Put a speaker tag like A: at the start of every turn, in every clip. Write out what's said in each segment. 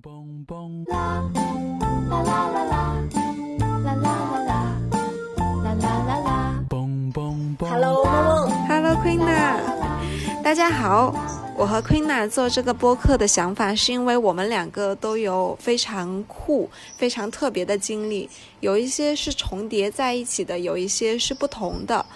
A: 嘣嘣嘣，啦啦啦啦啦，啦啦啦啦，啦啦啦啦，嘣嘣嘣。Hello，梦梦。
B: Hello，Queena。大家好，我和 Queena 做这个播客的想法，是因为我们两个都有非常酷、非常特别的经历，有一些是重叠在一起的，有一些是不同的。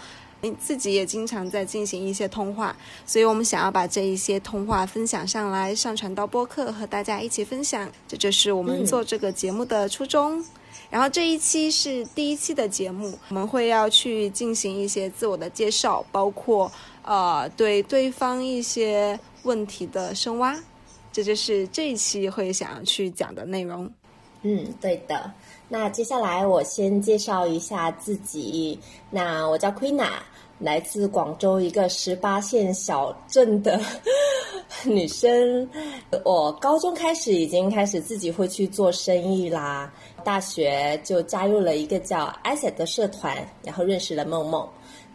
B: 自己也经常在进行一些通话，所以我们想要把这一些通话分享上来，上传到播客和大家一起分享。这就是我们做这个节目的初衷。然后这一期是第一期的节目，我们会要去进行一些自我的介绍，包括呃对对方一些问题的深挖。这就是这一期会想要去讲的内容。
C: 嗯，对的。那接下来我先介绍一下自己。那我叫 Queena。来自广州一个十八线小镇的 女生，我高中开始已经开始自己会去做生意啦。大学就加入了一个叫 i s e t 的社团，然后认识了梦梦。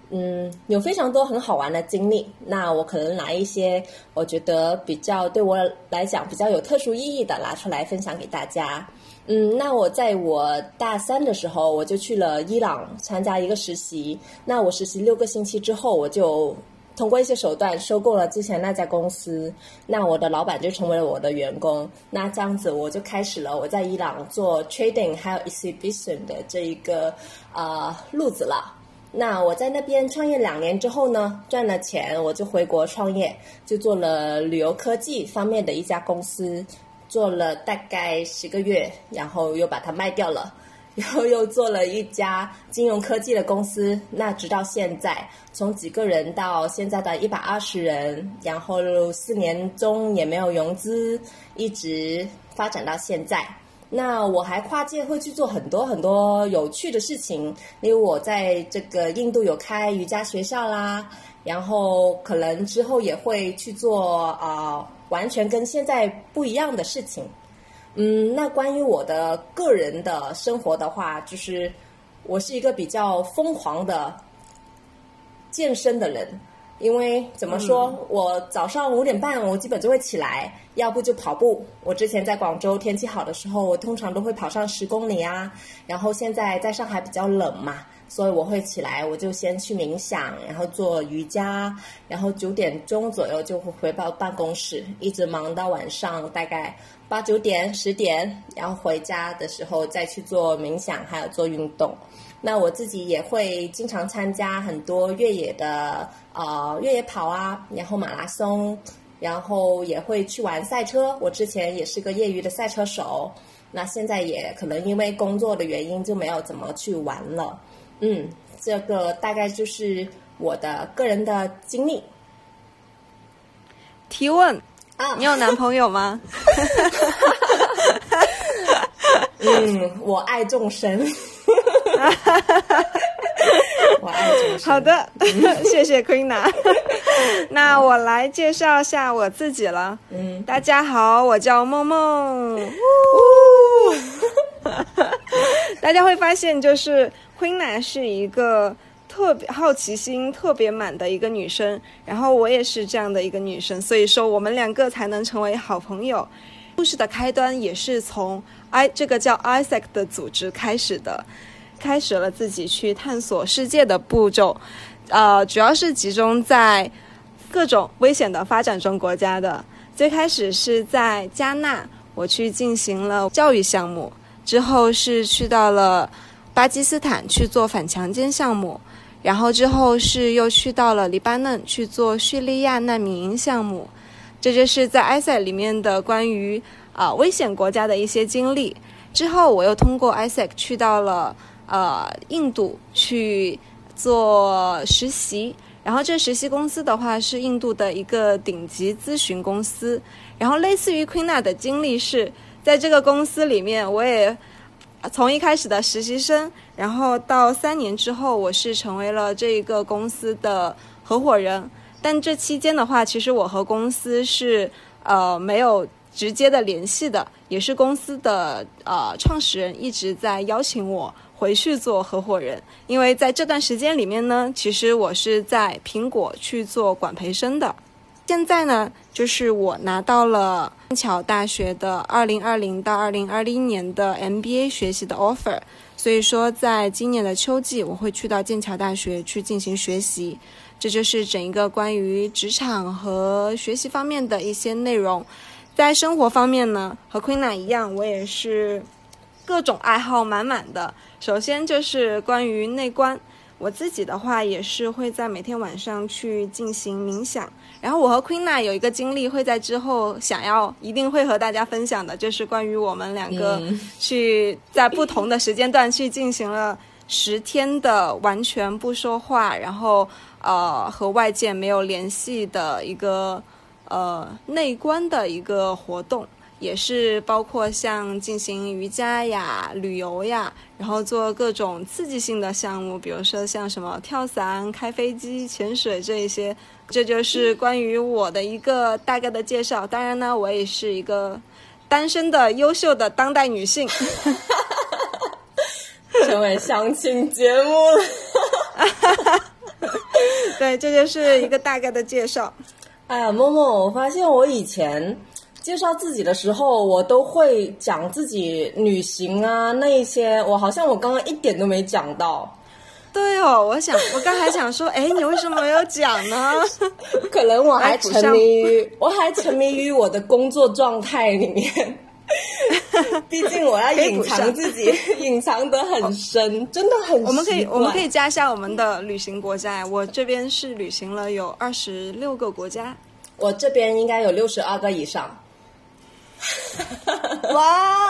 C: 嗯，有非常多很好玩的经历。那我可能拿一些我觉得比较对我来讲比较有特殊意义的拿出来分享给大家。嗯，那我在我大三的时候，我就去了伊朗参加一个实习。那我实习六个星期之后，我就通过一些手段收购了之前那家公司。那我的老板就成为了我的员工。那这样子，我就开始了我在伊朗做 trading 还有 exhibition 的这一个啊路子了。那我在那边创业两年之后呢，赚了钱，我就回国创业，就做了旅游科技方面的一家公司。做了大概十个月，然后又把它卖掉了，然 后又做了一家金融科技的公司。那直到现在，从几个人到现在的一百二十人，然后四年中也没有融资，一直发展到现在。那我还跨界会去做很多很多有趣的事情，因为我在这个印度有开瑜伽学校啦，然后可能之后也会去做啊。完全跟现在不一样的事情，嗯，那关于我的个人的生活的话，就是我是一个比较疯狂的健身的人，因为怎么说，我早上五点半我基本就会起来，要不就跑步。我之前在广州天气好的时候，我通常都会跑上十公里啊，然后现在在上海比较冷嘛。所以我会起来，我就先去冥想，然后做瑜伽，然后九点钟左右就会回到办公室，一直忙到晚上大概八九点、十点，然后回家的时候再去做冥想，还有做运动。那我自己也会经常参加很多越野的呃越野跑啊，然后马拉松，然后也会去玩赛车。我之前也是个业余的赛车手，那现在也可能因为工作的原因就没有怎么去玩了。嗯，这个大概就是我的个人的经历。
B: 提问啊，你有男朋友吗？
C: 嗯，我爱众生。我爱众生。
B: 好的，谢谢 Queen。那我来介绍一下我自己了。嗯，大家好，我叫梦梦。大家会发现，就是。Queen 是一个特别好奇心特别满的一个女生，然后我也是这样的一个女生，所以说我们两个才能成为好朋友。故事的开端也是从 I 这个叫 Isaac 的组织开始的，开始了自己去探索世界的步骤，呃，主要是集中在各种危险的发展中国家的。最开始是在加纳，我去进行了教育项目，之后是去到了。巴基斯坦去做反强奸项目，然后之后是又去到了黎巴嫩去做叙利亚难民营项目，这就是在埃塞里面的关于啊危险国家的一些经历。之后我又通过埃塞去到了呃印度去做实习，然后这实习公司的话是印度的一个顶级咨询公司，然后类似于 Queena 的经历是在这个公司里面我也。从一开始的实习生，然后到三年之后，我是成为了这一个公司的合伙人。但这期间的话，其实我和公司是呃没有直接的联系的，也是公司的呃创始人一直在邀请我回去做合伙人。因为在这段时间里面呢，其实我是在苹果去做管培生的。现在呢，就是我拿到了剑桥大学的二零二零到二零二一年的 MBA 学习的 offer，所以说在今年的秋季我会去到剑桥大学去进行学习。这就是整一个关于职场和学习方面的一些内容。在生活方面呢，和 Queena 一样，我也是各种爱好满满的。首先就是关于内观，我自己的话也是会在每天晚上去进行冥想。然后我和 Queena 有一个经历，会在之后想要一定会和大家分享的，就是关于我们两个去在不同的时间段去进行了十天的完全不说话，然后呃和外界没有联系的一个呃内观的一个活动。也是包括像进行瑜伽呀、旅游呀，然后做各种刺激性的项目，比如说像什么跳伞、开飞机、潜水这一些。这就是关于我的一个大概的介绍。当然呢，我也是一个单身的优秀的当代女性，
C: 成为相亲节目了。
B: 对，这就是一个大概的介绍。
C: 哎呀，默默，我发现我以前。介绍自己的时候，我都会讲自己旅行啊那一些，我好像我刚刚一点都没讲到。
B: 对哦，我想我刚还想说，哎，你为什么没有讲呢？
C: 可能我还沉迷于我还沉迷于我的工作状态里面，毕竟我要隐藏自己，隐藏得很深，真的很。
B: 我们可以我们可以加一下我们的旅行国家，我这边是旅行了有二十六个国家，
C: 我这边应该有六十二个以上。
B: 哇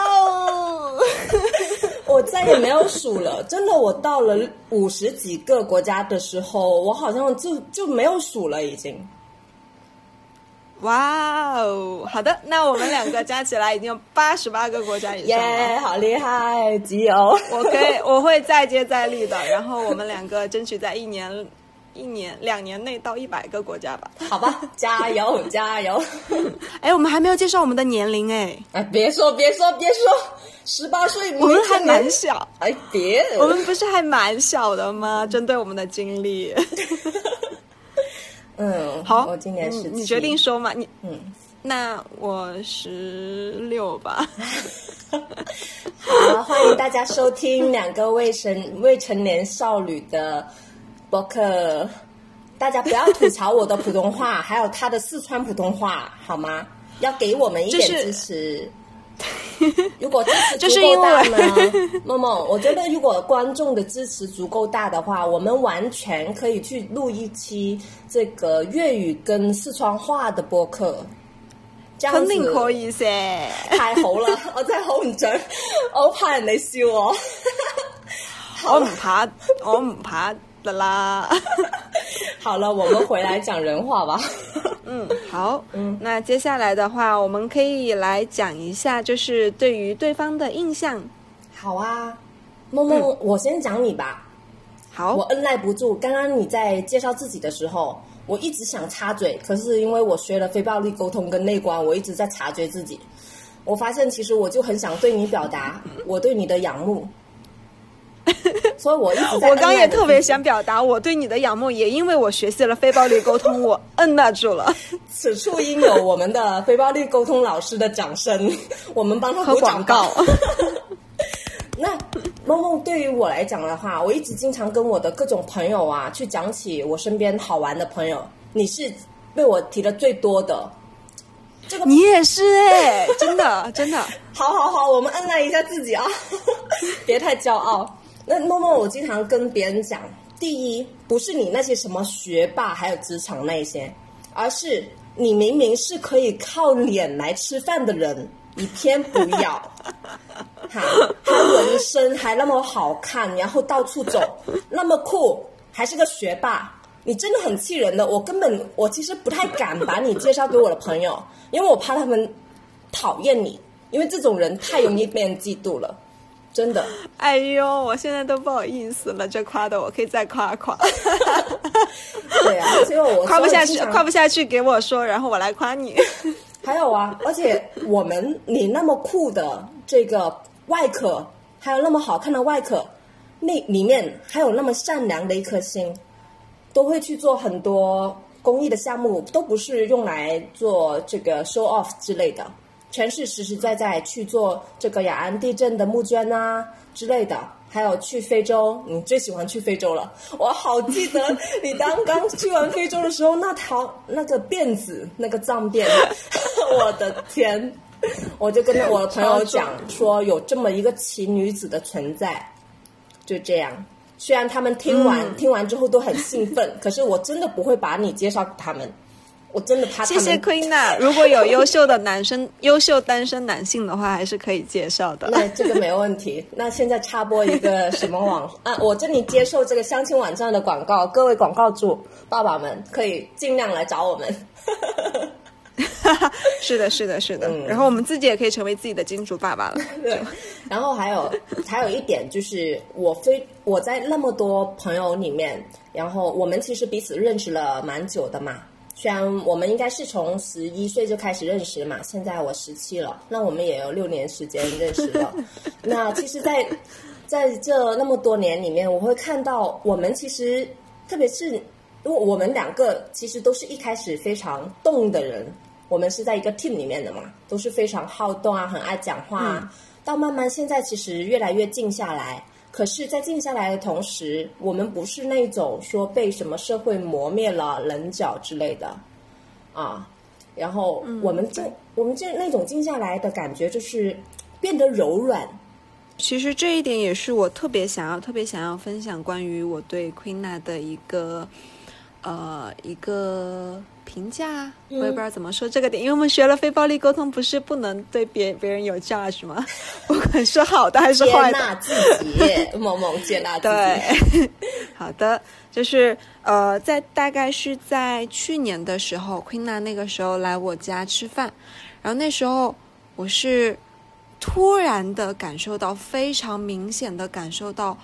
C: 再也没有数了，真的，我到了五十几个国家的时候，我好像就就没有数了，已经。
B: 哇哦！好的，那我们两个加起来已经有八十八个国家以上
C: 了，好厉害，集邮！
B: 我可以，我会再接再厉的，然后我们两个争取在一年。一年两年内到一百个国家吧，
C: 好吧，加 油加油！
B: 哎，我们还没有介绍我们的年龄哎，
C: 哎，别说别说别说，十八岁，
B: 我们还蛮小，
C: 哎，别，
B: 我们不是还蛮小的吗？针对我们的经历，
C: 嗯，
B: 好，
C: 我今年是
B: 你决定说嘛，你嗯，那我十六吧。
C: 好，欢迎大家收听两个未成未成年少女的。博客，大家不要吐槽我的普通话，还有他的四川普通话，好吗？要给我们一点支持。如果支持足够大呢，梦梦，我觉得如果观众的支持足够大的话，我们完全可以去录一期这个粤语跟四川话的播客。
B: 肯定可以噻！
C: 太好了，我真係好唔准，我怕人哋笑我。
B: 我唔怕，我唔怕。的啦，
C: 好了，我们回来讲人话吧。
B: 嗯，好，嗯，那接下来的话，我们可以来讲一下，就是对于对方的印象。
C: 好啊，梦梦，我先讲你吧。
B: 好，
C: 我按耐不住，刚刚你在介绍自己的时候，我一直想插嘴，可是因为我学了非暴力沟通跟内观，我一直在察觉自己。我发现其实我就很想对你表达 我对你的仰慕。所以我一直
B: 我刚也特别想表达我对你的仰慕，也因为我学习了非暴力沟通，我 摁捺住了。
C: 此处应有我们的非暴力沟通老师的掌声，我们帮他
B: 和广告。
C: 那梦梦对于我来讲的话，我一直经常跟我的各种朋友啊去讲起我身边好玩的朋友，你是被我提的最多的。
B: 这个你也是哎，真的真的。
C: 好好好，我们按捺一下自己啊，别太骄傲。那默默，我经常跟别人讲，第一不是你那些什么学霸，还有职场那些，而是你明明是可以靠脸来吃饭的人，你偏不要，哈，还纹身还那么好看，然后到处走那么酷，还是个学霸，你真的很气人的。我根本我其实不太敢把你介绍给我的朋友，因为我怕他们讨厌你，因为这种人太容易被人嫉妒了。真的，
B: 哎呦，我现在都不好意思了，这夸的我可以再夸夸。
C: 对啊，因为我
B: 夸不下去，夸不下去，给我说，然后我来夸你。
C: 还有啊，而且我们你那么酷的这个外壳，还有那么好看的外壳，那里面还有那么善良的一颗心，都会去做很多。公益的项目都不是用来做这个 show off 之类的，全是实实在在去做这个雅安地震的募捐啊之类的。还有去非洲，你最喜欢去非洲了。我好记得你刚刚去完非洲的时候，那条那个辫子，那个脏辫，我的天！我就跟我的朋友讲说，有这么一个奇女子的存在，就这样。虽然他们听完、听完之后都很兴奋，可是我真的不会把你介绍给他们。我真的怕他们。
B: 谢谢 Queen 啊！如果有优秀的男生、优秀单身男性的话，还是可以介绍的。
C: 那这个没问题。那现在插播一个什么网 啊？我这里接受这个相亲网站的广告，各位广告主爸爸们可以尽量来找我们。
B: 是的，是的，是的。然后我们自己也可以成为自己的金主爸爸了。
C: 对。然后还有还有一点就是，我非我在那么多朋友里面，然后我们其实彼此认识了蛮久的嘛。虽然我们应该是从十一岁就开始认识嘛，现在我十七了，那我们也有六年时间认识了。那其实，在在这那么多年里面，我会看到我们其实，特别是因为我们两个其实都是一开始非常动的人，我们是在一个 team 里面的嘛，都是非常好动啊，很爱讲话啊，到慢慢现在其实越来越静下来。可是，在静下来的同时，我们不是那种说被什么社会磨灭了棱角之类的，啊，然后我们这我们这那种静下来的感觉，就是变得柔软。
B: 其实这一点也是我特别想要、特别想要分享关于我对 Queena 的一个。呃，一个评价，我也不知道怎么说这个点，因为我们学了非暴力沟通，不是不能对别别人有 judge 吗？不管是好的还是坏
C: 的，接纳自己，萌萌接纳自
B: 己。对，好的，就是呃，在大概是在去年的时候，Queena 那个时候来我家吃饭，然后那时候我是突然的感受到，非常明显的感受到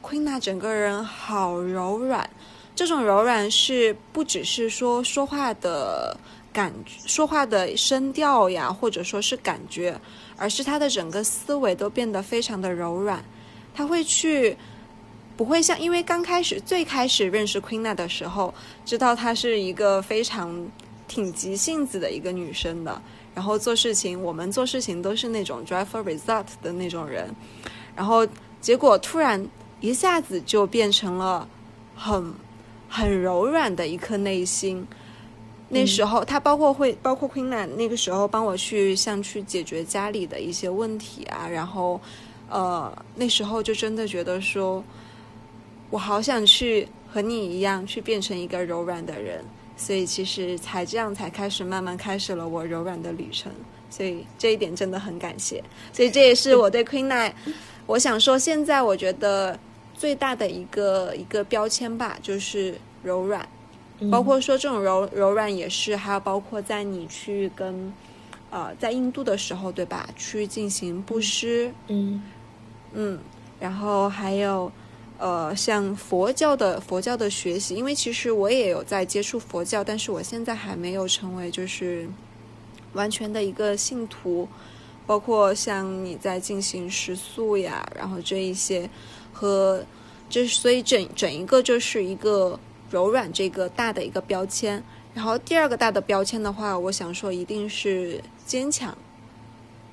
B: ，Queena 整个人好柔软。这种柔软是不只是说说话的感觉，说话的声调呀，或者说是感觉，而是他的整个思维都变得非常的柔软。他会去，不会像，因为刚开始最开始认识 Queena 的时候，知道她是一个非常挺急性子的一个女生的，然后做事情，我们做事情都是那种 drive for result 的那种人，然后结果突然一下子就变成了很。很柔软的一颗内心，那时候他包括会包括 Queen 那个时候帮我去像去解决家里的一些问题啊，然后呃那时候就真的觉得说，我好想去和你一样去变成一个柔软的人，所以其实才这样才开始慢慢开始了我柔软的旅程，所以这一点真的很感谢，所以这也是我对 Queen 我想说现在我觉得。最大的一个一个标签吧，就是柔软，包括说这种柔柔软也是，还有包括在你去跟，呃，在印度的时候，对吧？去进行布施，
C: 嗯
B: 嗯，然后还有呃，像佛教的佛教的学习，因为其实我也有在接触佛教，但是我现在还没有成为就是完全的一个信徒，包括像你在进行食素呀，然后这一些。和，就是所以整整一个就是一个柔软这个大的一个标签，然后第二个大的标签的话，我想说一定是坚强，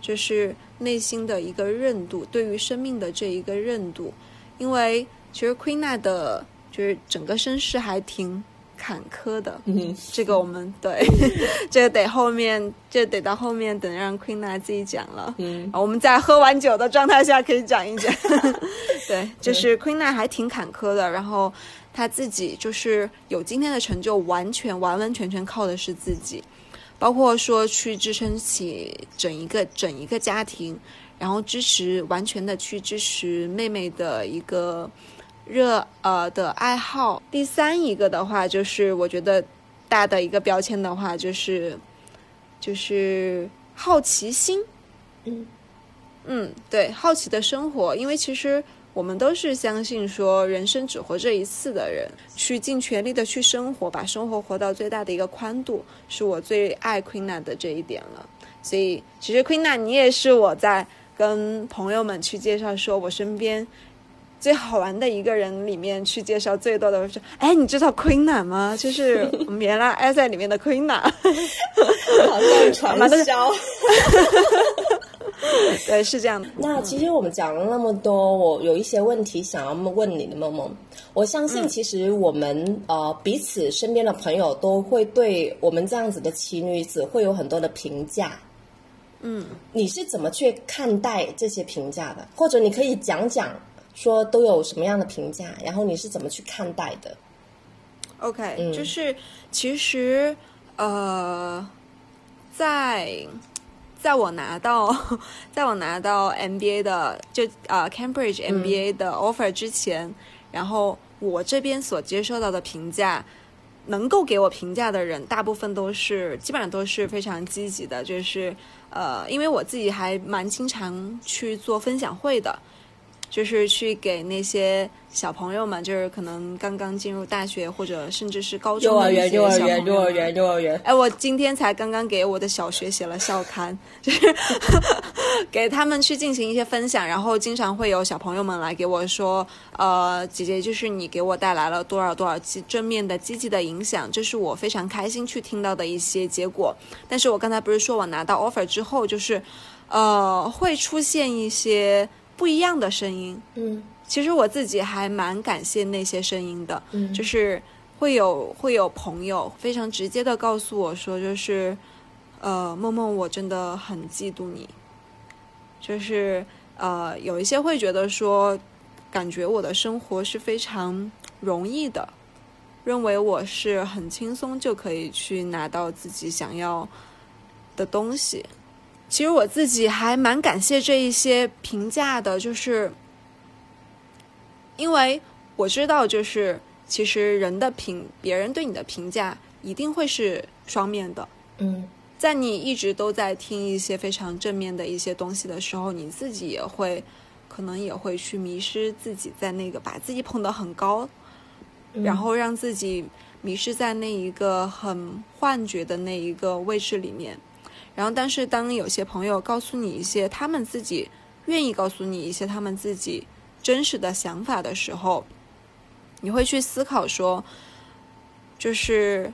B: 就是内心的一个韧度，对于生命的这一个韧度，因为其实 Queen 的就是整个身世还挺。坎坷的，嗯这个我们对，这个得后面，这得到后面等让 Queena 自己讲了。嗯，我们在喝完酒的状态下可以讲一讲。对，就是 Queena 还挺坎坷的，然后她自己就是有今天的成就，完全完完全全靠的是自己，包括说去支撑起整一个整一个家庭，然后支持完全的去支持妹妹的一个。热呃的爱好，第三一个的话就是我觉得大的一个标签的话就是就是好奇心，
C: 嗯
B: 嗯对好奇的生活，因为其实我们都是相信说人生只活这一次的人，去尽全力的去生活，把生活活到最大的一个宽度，是我最爱 Queena 的这一点了。所以其实 Queena 你也是我在跟朋友们去介绍说我身边。最好玩的一个人里面去介绍最多的是，哎，你知道 Queen 娜吗？就是我们原来爱在里面的 Queen 娜，
C: 好像传销。
B: 对，是这样的。
C: 那其实我们讲了那么多，我有一些问题想要问你的梦梦。我相信，其实我们呃彼此身边的朋友都会对我们这样子的奇女子会有很多的评价。
B: 嗯，
C: 你是怎么去看待这些评价的？或者你可以讲讲，说都有什么样的评价，然后你是怎么去看待的
B: ？OK，就是其实呃，在。在我拿到，在我拿到 MBA 的就啊 Cambridge MBA 的 offer 之前，然后我这边所接受到的评价，能够给我评价的人，大部分都是基本上都是非常积极的，就是呃，因为我自己还蛮经常去做分享会的。就是去给那些小朋友们，就是可能刚刚进入大学或者甚至是高中
C: 幼儿园、幼儿园、幼儿园、幼儿园。
B: 哎，我今天才刚刚给我的小学写了校刊，就是给他们去进行一些分享，然后经常会有小朋友们来给我说，呃，姐姐，就是你给我带来了多少多少积正面的、积极的影响，这是我非常开心去听到的一些结果。但是我刚才不是说我拿到 offer 之后，就是呃，会出现一些。不一样的声音，
C: 嗯，
B: 其实我自己还蛮感谢那些声音的，
C: 嗯，
B: 就是会有会有朋友非常直接的告诉我说，就是，呃，梦梦，我真的很嫉妒你，就是呃，有一些会觉得说，感觉我的生活是非常容易的，认为我是很轻松就可以去拿到自己想要的东西。其实我自己还蛮感谢这一些评价的，就是因为我知道，就是其实人的评，别人对你的评价一定会是双面的。
C: 嗯，
B: 在你一直都在听一些非常正面的一些东西的时候，你自己也会可能也会去迷失自己，在那个把自己捧得很高，然后让自己迷失在那一个很幻觉的那一个位置里面。然后，但是当有些朋友告诉你一些他们自己愿意告诉你一些他们自己真实的想法的时候，你会去思考说，就是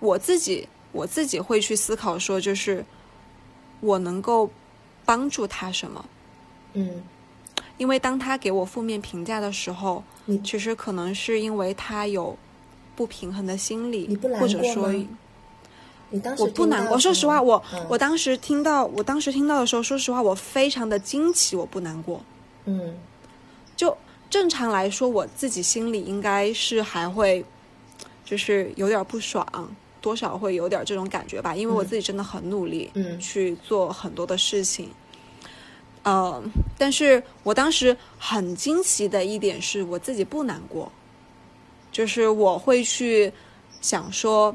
B: 我自己，我自己会去思考说，就是我能够帮助他什么？
C: 嗯，
B: 因为当他给我负面评价的时候，其实可能是因为他有不平衡的心理，或者说。我不难过，说实话，我我当时听到，我当时听到的时候，说实话，我非常的惊奇，我不难过。
C: 嗯，
B: 就正常来说，我自己心里应该是还会，就是有点不爽，多少会有点这种感觉吧，因为我自己真的很努力，
C: 嗯，
B: 去做很多的事情。呃，但是我当时很惊奇的一点是我自己不难过，就是我会去想说。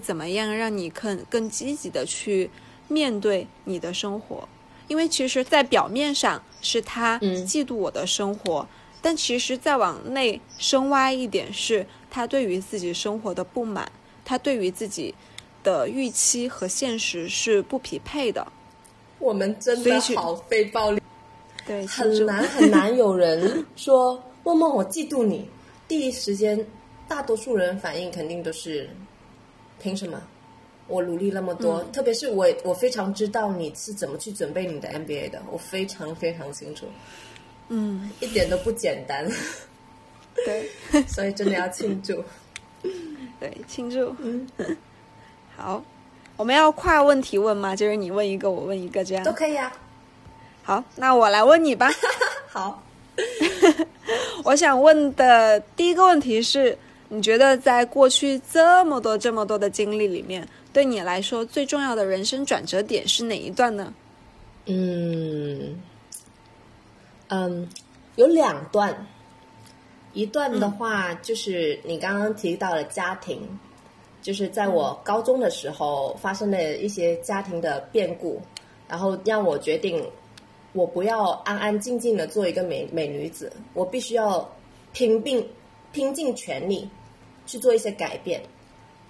B: 怎么样让你更更积极的去面对你的生活？因为其实，在表面上是他嫉妒我的生活，但其实再往内深挖一点，是他对于自己生活的不满，他对于自己的预期和现实是不匹配的。
C: 我们真的好非暴力，
B: 对，
C: 很难很难有人说默默我嫉妒你。第一时间，大多数人反应肯定都是。凭什么？我努力那么多，特别是我，我非常知道你是怎么去准备你的 MBA 的，我非常非常清楚。
B: 嗯，
C: 一点都不简单。
B: 对，
C: 所以真的要庆祝。
B: 对，庆祝。嗯，好，我们要跨问题问吗？就是你问一个，我问一个，这样
C: 都可以啊。
B: 好，那我来问你吧。
C: 好，
B: 我想问的第一个问题是。你觉得在过去这么多这么多的经历里面，对你来说最重要的人生转折点是哪一段呢？
C: 嗯，嗯，有两段，一段的话就是你刚刚提到的家庭，就是在我高中的时候发生的一些家庭的变故，然后让我决定，我不要安安静静的做一个美美女子，我必须要拼命拼尽全力。去做一些改变，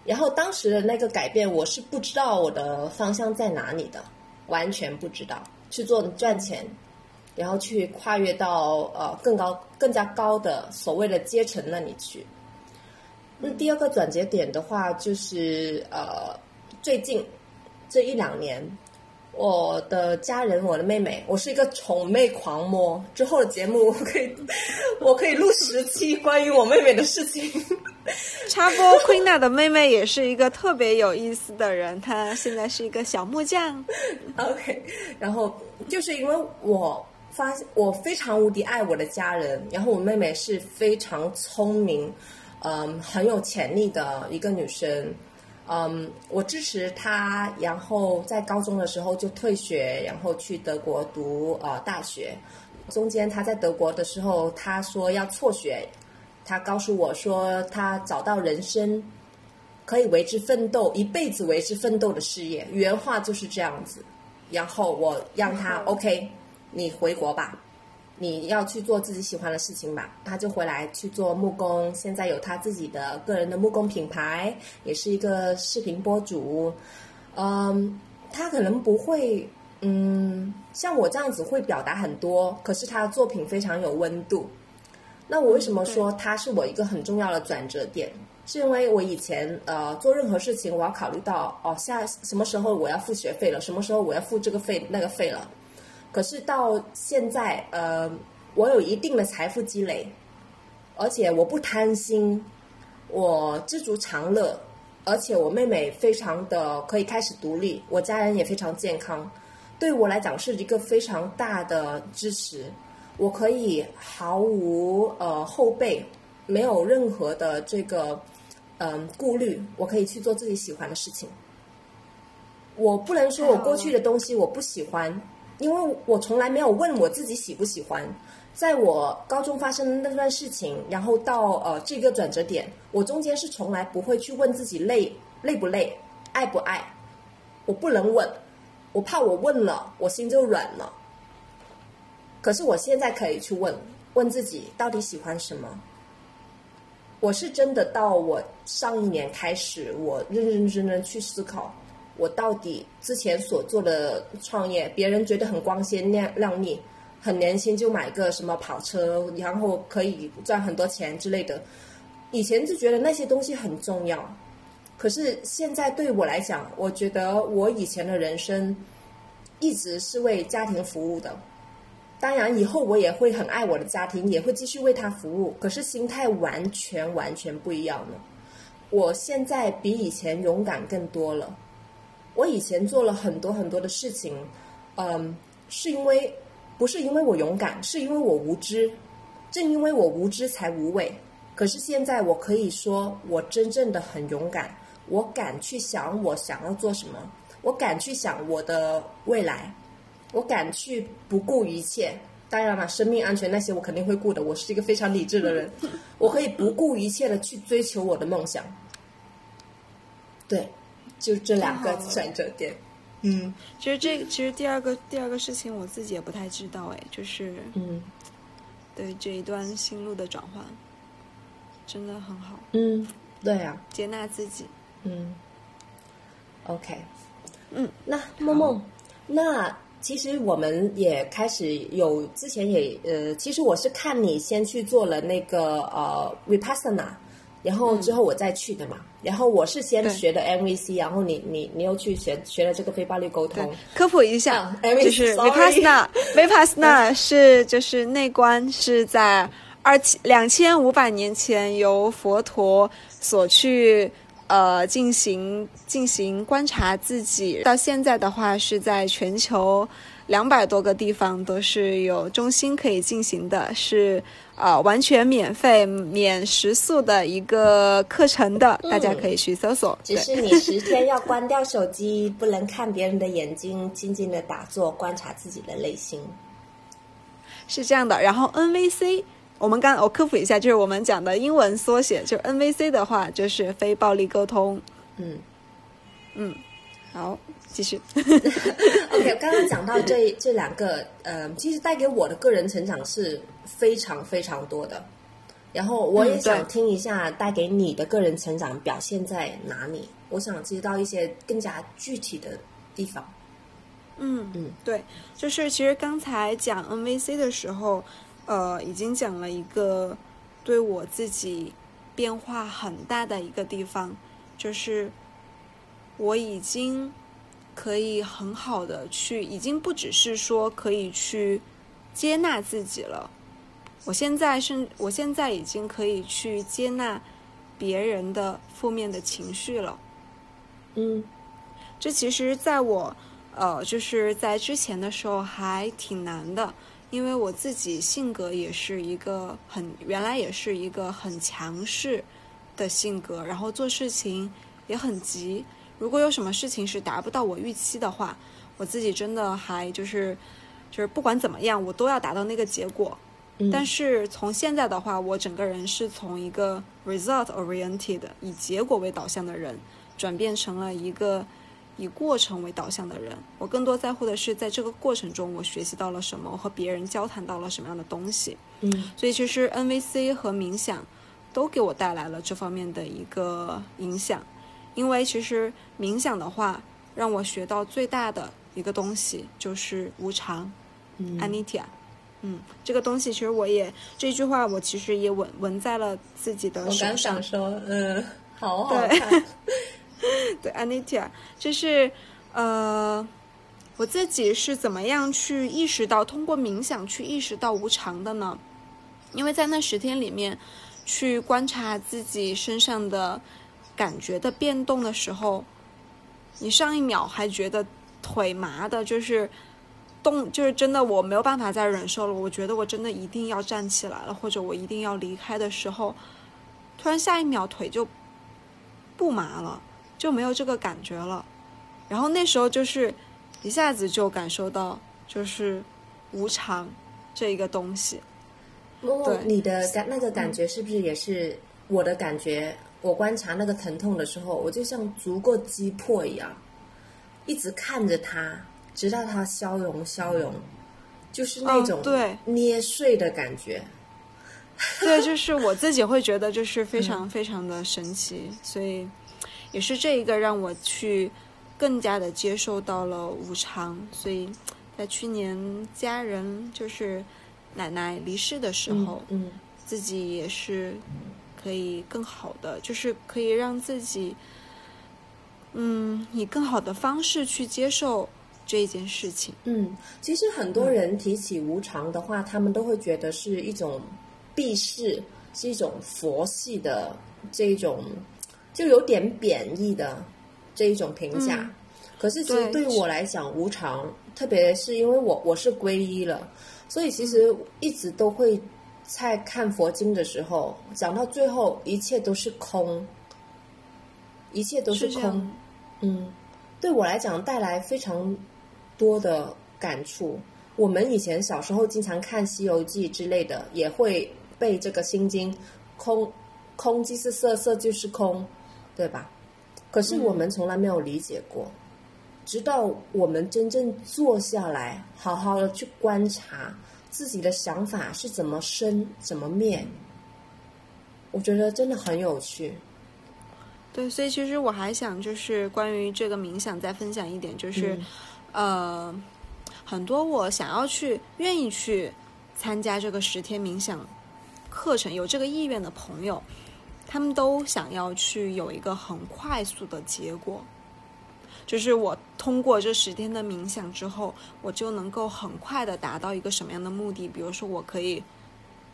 C: 然后当时的那个改变，我是不知道我的方向在哪里的，完全不知道。去做赚钱，然后去跨越到呃更高、更加高的所谓的阶层那里去。那第二个转折点的话，就是呃最近这一两年。我的家人，我的妹妹，我是一个宠妹狂魔。之后的节目 我可以，我可以录十期关于我妹妹的事情。
B: 插播，Queen a 的妹妹也是一个特别有意思的人，她现在是一个小木匠。
C: OK，然后就是因为我发现我非常无敌爱我的家人，然后我妹妹是非常聪明，嗯，很有潜力的一个女生。嗯，我支持他，然后在高中的时候就退学，然后去德国读呃大学。中间他在德国的时候，他说要辍学，他告诉我说他找到人生可以为之奋斗一辈子为之奋斗的事业，原话就是这样子。然后我让他 OK，你回国吧。你要去做自己喜欢的事情吧，他就回来去做木工，现在有他自己的个人的木工品牌，也是一个视频博主。嗯，他可能不会，嗯，像我这样子会表达很多，可是他的作品非常有温度。那我为什么说他是我一个很重要的转折点？是因为我以前呃做任何事情，我要考虑到哦，下什么时候我要付学费了，什么时候我要付这个费那个费了。可是到现在，呃，我有一定的财富积累，而且我不贪心，我知足常乐，而且我妹妹非常的可以开始独立，我家人也非常健康，对我来讲是一个非常大的支持。我可以毫无呃后背，没有任何的这个嗯顾虑，我可以去做自己喜欢的事情。我不能说我过去的东西我不喜欢。因为我从来没有问我自己喜不喜欢，在我高中发生的那段事情，然后到呃这个转折点，我中间是从来不会去问自己累累不累，爱不爱，我不能问，我怕我问了我心就软了。可是我现在可以去问问自己到底喜欢什么。我是真的到我上一年开始，我认认真真去思考。我到底之前所做的创业，别人觉得很光鲜亮亮丽，很年轻就买个什么跑车，然后可以赚很多钱之类的。以前就觉得那些东西很重要，可是现在对我来讲，我觉得我以前的人生一直是为家庭服务的。当然，以后我也会很爱我的家庭，也会继续为他服务。可是心态完全完全不一样了。我现在比以前勇敢更多了。我以前做了很多很多的事情，嗯，是因为不是因为我勇敢，是因为我无知。正因为我无知才无畏。可是现在我可以说，我真正的很勇敢。我敢去想我想要做什么，我敢去想我的未来，我敢去不顾一切。当然了，生命安全那些我肯定会顾的。我是一个非常理智的人，我可以不顾一切的去追求我的梦想。对。就这两个转折点，嗯，
B: 其实这其实第二个第二个事情我自己也不太知道哎，就是
C: 嗯，
B: 对这一段心路的转换，真的很好，
C: 嗯，对呀，
B: 接纳自己，
C: 嗯，OK，
B: 嗯，
C: 那梦梦，那其实我们也开始有之前也呃，其实我是看你先去做了那个呃 Repassana。然后之后我再去的嘛，然后我是先学的 MVC，然后你你你又去学学了这个非暴力沟通。
B: 科普一下，就是 Vipassana，Vipassana 是就是内观，是在二千两千五百年前由佛陀所去呃进行进行观察自己，到现在的话是在全球两百多个地方都是有中心可以进行的，是。啊，完全免费、免食宿的一个课程的，大家可以去搜索。
C: 只是你十天要关掉手机，不能看别人的眼睛，静静的打坐，观察自己的内心。
B: 是这样的。然后 NVC，我们刚我科普一下，就是我们讲的英文缩写，就 NVC 的话，就是非暴力沟通。
C: 嗯
B: 嗯，好。继续，
C: OK，刚刚讲到这这两个，呃，其实带给我的个人成长是非常非常多的。然后我也想听一下带给你的个人成长表现在哪里？我想知道一些更加具体的地方。
B: 嗯
C: 嗯
B: 对，就是其实刚才讲 NVC 的时候，呃，已经讲了一个对我自己变化很大的一个地方，就是我已经可以很好的去，已经不只是说可以去接纳自己了，我现在是，我现在已经可以去接纳别人的负面的情绪了。
C: 嗯
B: 这其实在我呃，就是在之前的时候还挺难的，因为我自己性格也是一个很原来也是一个很强势的性格，然后做事情也很急。如果有什么事情是达不到我预期的话，我自己真的还就是就是不管怎么样，我都要达到那个结果。
C: 嗯，
B: 但是从现在的话，我整个人是从一个 result oriented 以结果为导向的人，转变成了一个以过程为导向的人。我更多在乎的是在这个过程中，我学习到了什么，我和别人交谈到了什么样的东西。
C: 嗯
B: 所以其实 NVC 和冥想都给我带来了这方面的一个影响。因为其实冥想的话，让我学到最大的一个东西就是无常。
C: 嗯
B: Anitya，嗯，这个东西其实我也这句话我其实也纹纹在了自己的
C: 我刚想。说，嗯，好好
B: 对
C: 看，
B: 对，Anitya，就是呃，我自己是怎么样去意识到通过冥想去意识到无常的呢？因为在那十天里面，去观察自己身上的感觉的变动的时候，你上一秒还觉得腿麻的，就是动，就是真的我没有办法再忍受了，我觉得我真的一定要站起来了，或者我一定要离开的时候，突然下一秒腿就不麻了。就没有这个感觉了。然后那时候就是一下子就感受到就是无常这一个东西。对，
C: 你的感那个感觉是不是也是我的感觉？我观察那个疼痛的时候，我就像足过击破一样，一直看着它，直到它消融消融，就是那
B: 哦
C: 种
B: 对
C: 捏碎的感觉。
B: 对，就是我自己会觉得就是非常非常的神奇，所以也是这一个让我去更加的接受到了无常。所以在去年家人就是奶奶离世的时候，
C: 嗯
B: 自己也是可以更好的，就是可以让自己，嗯，以更好的方式去接受这一件事情。
C: 嗯，其实很多人提起无常的话，他们都会觉得是一种避世，是一种佛系的这一种，就有点贬义的这一种评价。
B: 嗯
C: 可是其实
B: 对
C: 对于我来讲，无常，特别是因为我我是皈依了，所以其实一直都会在看佛经的时候，讲到最后，一切都是空，一切都是空。
B: 是，
C: 嗯，对我来讲带来非常多的感触。我们以前小时候经常看《西游记》之类的，也会背这个心经，空空即是色，色就是空，对吧？可是我们从来没有理解过，直到我们真正坐下来，好好的去观察自己的想法是怎么生、怎么灭，我觉得真的很有趣。
B: 对，所以其实我还想就是关于这个冥想再分享一点，就是、呃，很多我想要去、愿意去参加这个十天冥想课程、有这个意愿的朋友，他们都想要去有一个很快速的结果。就是我通过这十天的冥想之后，我就能够很快的达到一个什么样的目的？比如说，我可以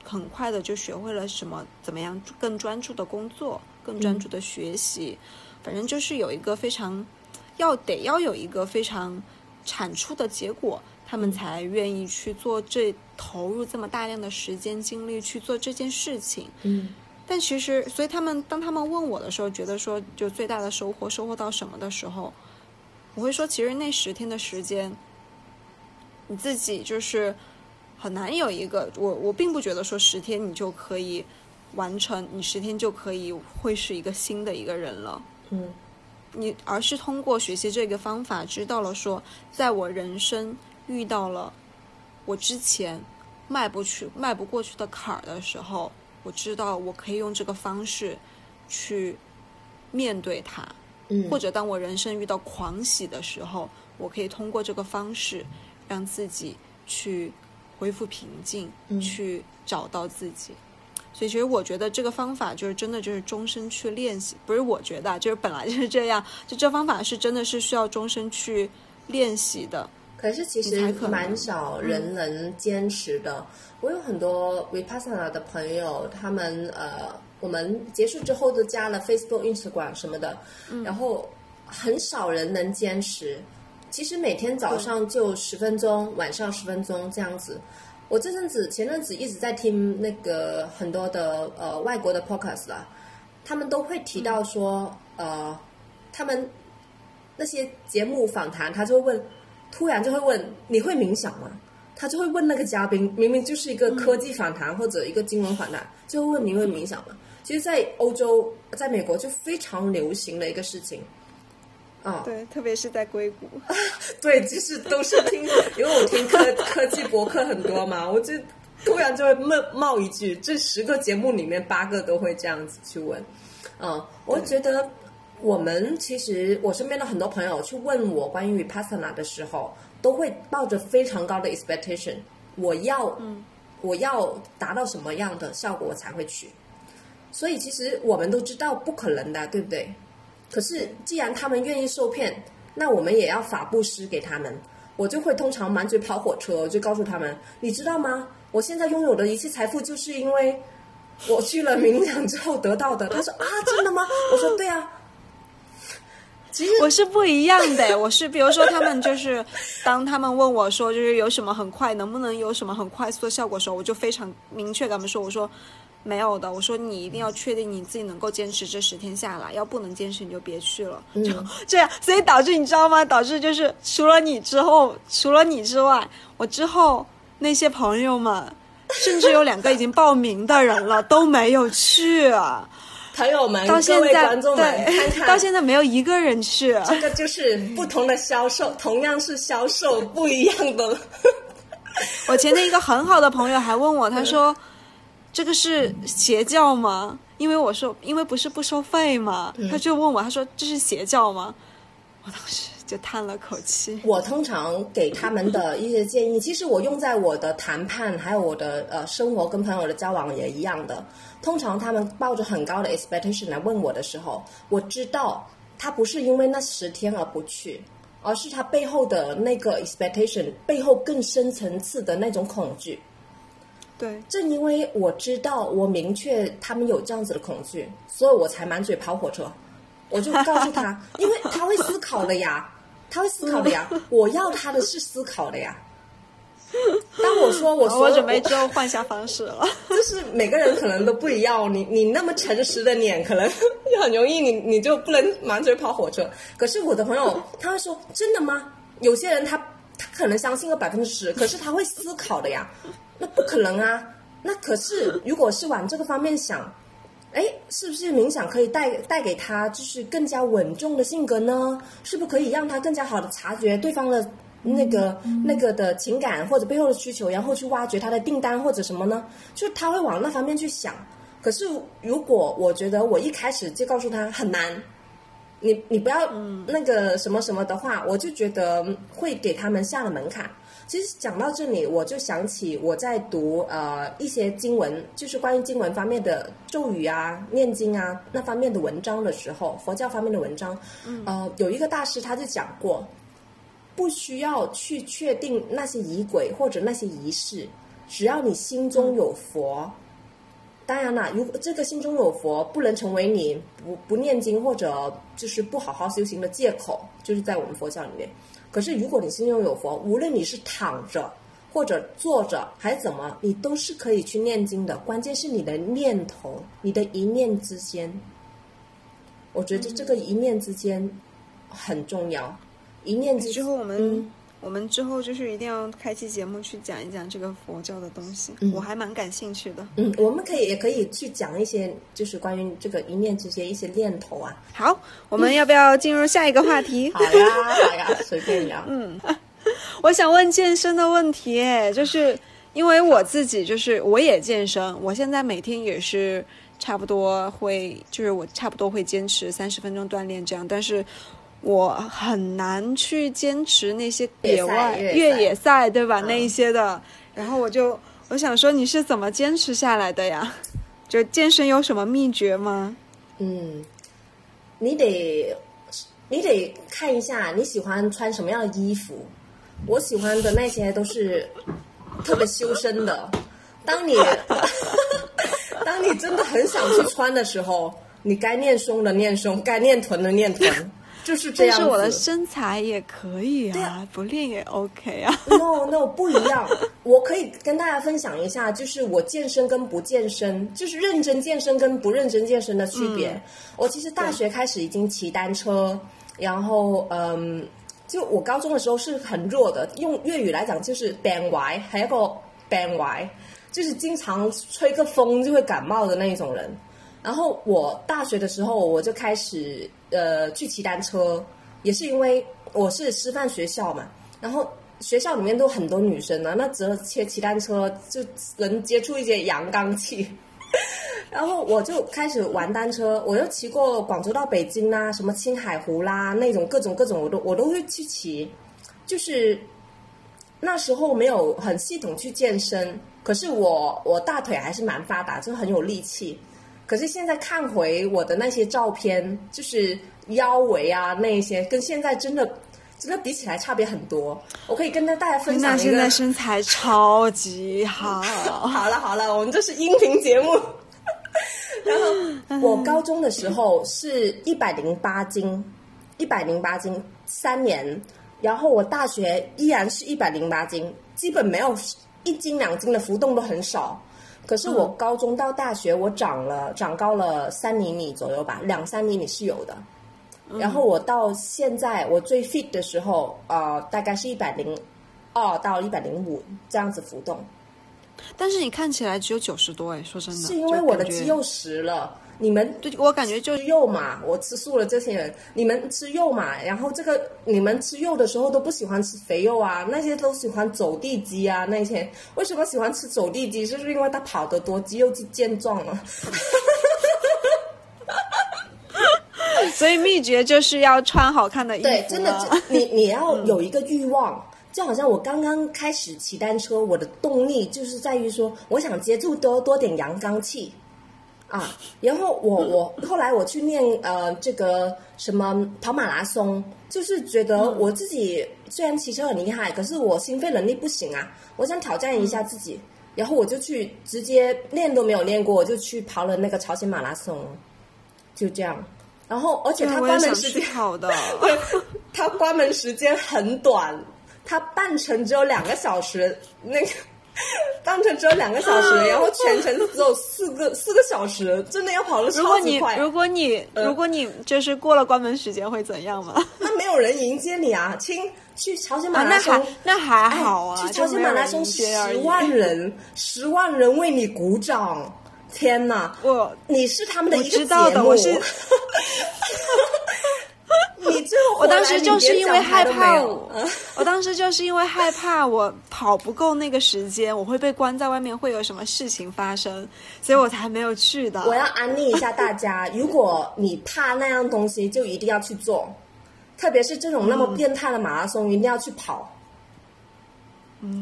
B: 很快的就学会了什么，怎么样更专注的工作，更专注的学习，反正就是有一个非常要得要有一个非常产出的结果，他们才愿意去做这投入这么大量的时间精力去做这件事情。
C: 嗯
B: 但其实，所以他们当他们问我的时候，觉得说就最大的收获收获到什么的时候，我会说，其实那十天的时间，你自己就是很难有一个我我并不觉得说十天你就可以完成，你十天就可以会是一个新的一个人了。
C: 嗯
B: 你而是通过学习这个方法，知道了说，在我人生遇到了我之前迈不去、迈不过去的坎儿的时候，我知道我可以用这个方式去面对它，
C: 嗯，
B: 或者当我人生遇到狂喜的时候，我可以通过这个方式让自己去恢复平静，
C: 嗯
B: 去找到自己。所以，其实我觉得这个方法就是真的就是终身去练习，不是我觉得啊，就是本来就是这样。就这方法是真的是需要终身去练习的。
C: 可是其实蛮少人能坚持的。我有很多 Vipassana 的朋友，他们呃，我们结束之后都加了 Facebook、Instagram 什么的，然后很少人能坚持。其实每天早上就十分钟，晚上十分钟这样子。我这阵子前阵子一直在听那个很多的呃外国的 podcast 啦，他们都会提到说，呃，他们那些节目访谈，他就会问，突然就会问你会冥想吗？他就会问那个嘉宾，明明就是一个科技访谈或者一个金融访谈，就会问你会冥想吗？其实，在欧洲，在美国就非常流行的一个事情。啊、
B: 对，特别是在硅谷。
C: 对，其实都是听，因为我听科 科技博客很多嘛，我就突然就会冒冒一句，这十个节目里面八个都会这样子去问。嗯，我觉得我们其实我身边的很多朋友去问我关于 Vipassana 的时候，都会抱着非常高的 expectation，我要，
B: 嗯
C: 我要达到什么样的效果我才会去。所以其实我们都知道不可能的，对不对？可是既然他们愿意受骗，那我们也要法布施给他们。我就会通常满嘴跑火车，我就告诉他们，你知道吗？我现在拥有的一切财富，就是因为我去了冥想之后得到的。他说啊，真的吗？我说对啊。其实
B: 我是不一样的，我是比如说他们就是，当他们问我说就是有什么很快，能不能有什么很快速的效果的时候，我就非常明确跟他们说，我说没有的，我说你一定要确定你自己能够坚持这十天下来，要不能坚持你就别去了，就这样，所以导致你知道吗？导致就是除了你之后，除了你之外，我之后那些朋友们，甚至有两个已经报名的人了都没有去啊。
C: 朋友们、
B: 到现在
C: 观众们，看
B: 对，
C: 看
B: 到现在没有一个人去。
C: 这个就是不同的销售，同样是销售，不一样的。
B: 我前天一个很好的朋友还问我，他说：“这个是邪教吗？”因为我说，因为不是不收费吗，他就问我，他说：“这是邪教吗？”我当时就叹了口气。
C: 我通常给他们的一些建议，其实我用在我的谈判，还有我的呃生活跟朋友的交往也一样的。通常他们抱着很高的 expectation 来问我的时候，我知道他不是因为那十天而不去，而是他背后的那个 expectation 背后更深层次的那种恐惧。
B: 对，
C: 正因为我知道，我明确他们有这样子的恐惧，所以我才满嘴跑火车。我就告诉他，因为他会思考的呀，他会思考的呀。我要他的是思考的呀。当我说我所有
B: 我准备之后换下方式了。
C: 就是每个人可能都不一样，你你那么诚实的脸，可能很容易你你就不能满嘴跑火车。可是我的朋友他会说真的吗？有些人他他可能相信个百分之十，可是他会思考的呀，那不可能啊。那可是如果是往这个方面想，哎，是不是冥想可以带带给他就是更加稳重的性格呢？是不是可以让他更加好的察觉对方的那个、那个的情感或者背后的需求，然后去挖掘他的订单或者什么呢？就是他会往那方面去想。可是如果我觉得我一开始就告诉他很难，你你不要那个什么什么的话，我就觉得会给他们下了门槛。其实讲到这里，我就想起我在读呃一些经文，就是关于经文方面的咒语啊、念经啊那方面的文章的时候，佛教方面的文章，呃，有一个大师他就讲过，不需要去确定那些仪轨或者那些仪式，只要你心中有佛。当然啦，如果这个心中有佛，不能成为你不不念经或者就是不好好修行的借口，就是在我们佛教里面。可是，如果你心中有佛，无论你是躺着或者坐着还是怎么，你都是可以去念经的。关键是你的念头，你的一念之间。我觉得这个一念之间很重要，一念之
B: 之后我们、
C: 嗯
B: 我们之后就是一定要开期节目去讲一讲这个佛教的东西，
C: 嗯
B: 我还蛮感兴趣的。
C: 嗯，我们可以也可以去讲一些，就是关于这个一念之间一些念头啊。
B: 好，我们要不要进入下一个话题？
C: 好呀，好呀，随便聊。嗯，
B: 我想问健身的问题，哎，就是因为我自己就是我也健身，我现在每天也是差不多会，就是我差不多会坚持三十分钟锻炼这样，但是我很难去坚持那些野外
C: 越野赛
B: 对吧？
C: 嗯
B: 那一些的，然后我就我想说你是怎么坚持下来的呀？就健身有什么秘诀吗？
C: 嗯，你得你得看一下你喜欢穿什么样的衣服。我喜欢的那些都是特别修身的。当你 当你真的很想去穿的时候，你该练胸的练胸，该练臀的练臀，就是这样子。
B: 但是我的身材也可以
C: 对
B: 啊，不练也 OK 啊。
C: no no 不一样，我可以跟大家分享一下，就是我健身跟不健身，就是认真健身跟不认真健身的区别。我其实大学开始已经骑单车，然后嗯，就我高中的时候是很弱的，用粤语来讲就是病歪，还有一个病歪，就是经常吹个风就会感冒的那一种人。然后我大学的时候，我就开始呃去骑单车，也是因为我是师范学校嘛，然后学校里面都很多女生啊，那只有骑骑单车就能接触一些阳刚气。然后我就开始玩单车，我又骑过广州到北京啦，什么青海湖啦，那种各种各种我都我都会去骑，就是那时候没有很系统去健身，可是我我大腿还是蛮发达，就很有力气。可是现在看回我的那些照片，就是腰围啊那一些，跟现在真的真的比起来差别很多。我可以跟大家分享一个
B: 那现在。身材超级好，
C: 好了好了，我们这是音频节目。然后我高中的时候是一百零八斤，一百零八斤三年，然后我大学依然是一百零八斤，基本没有一斤两斤的浮动都很少。可是我高中到大学，我长了长高了三厘米左右吧，两三厘米是有的。然后我到现在我最 fit 的时候，呃，大概是一百零二到一百零五这样子浮动。
B: 但是你看起来只有九十多哎，说真的，
C: 是因为我的肌肉实了。你们
B: 对我感觉就
C: 是肉嘛，我吃素了。这些人，你们吃肉嘛，然后这个你们吃肉的时候都不喜欢吃肥肉啊，那些都喜欢走地鸡啊。那些为什么喜欢吃走地鸡？就是因为它跑得多，肌肉就健壮了。
B: 所以秘诀就是要穿好看的衣服。
C: 对，真的，你你要有一个欲望。就好像我刚刚开始骑单车，我的动力就是在于说，我想接触多多点阳刚气啊。然后我 我后来我去练呃这个什么跑马拉松，就是觉得我自己虽然骑车很厉害，可是我心肺能力不行啊，我想挑战一下自己。然后我就去直接练都没有练过，我就去跑了那个朝鲜马拉松，就这样。然后而且它
B: 对我也想
C: 关门时间
B: 好的。
C: 对，它关门时间很短，它半程只有两个小时，那个 半程只有两个小时，然后全程只有四个四个小时，真的要跑得
B: 如果你
C: 超级快。
B: 如果你
C: 呃
B: 如果你就是过了关门时间会怎样吗？
C: 那没有人迎接你啊，亲，去朝鲜马
B: 啊，那
C: 拉松。
B: 还那还好啊，
C: 哎去朝鲜马拉松
B: 就没有人
C: 十万 人，十万人为你鼓掌，天哪！
B: 我
C: 你是他们的一个
B: 我知道的
C: 节目
B: 我是
C: 你最后
B: 我当时就是因为害怕
C: 我
B: 我，当时就是因为害怕我跑不够那个时间，我会被关在外面，会有什么事情发生，所以我才没有去的。
C: 我要安利一下大家，如果你怕那样东西，就一定要去做，特别是这种那么变态的马拉松，一定要去跑。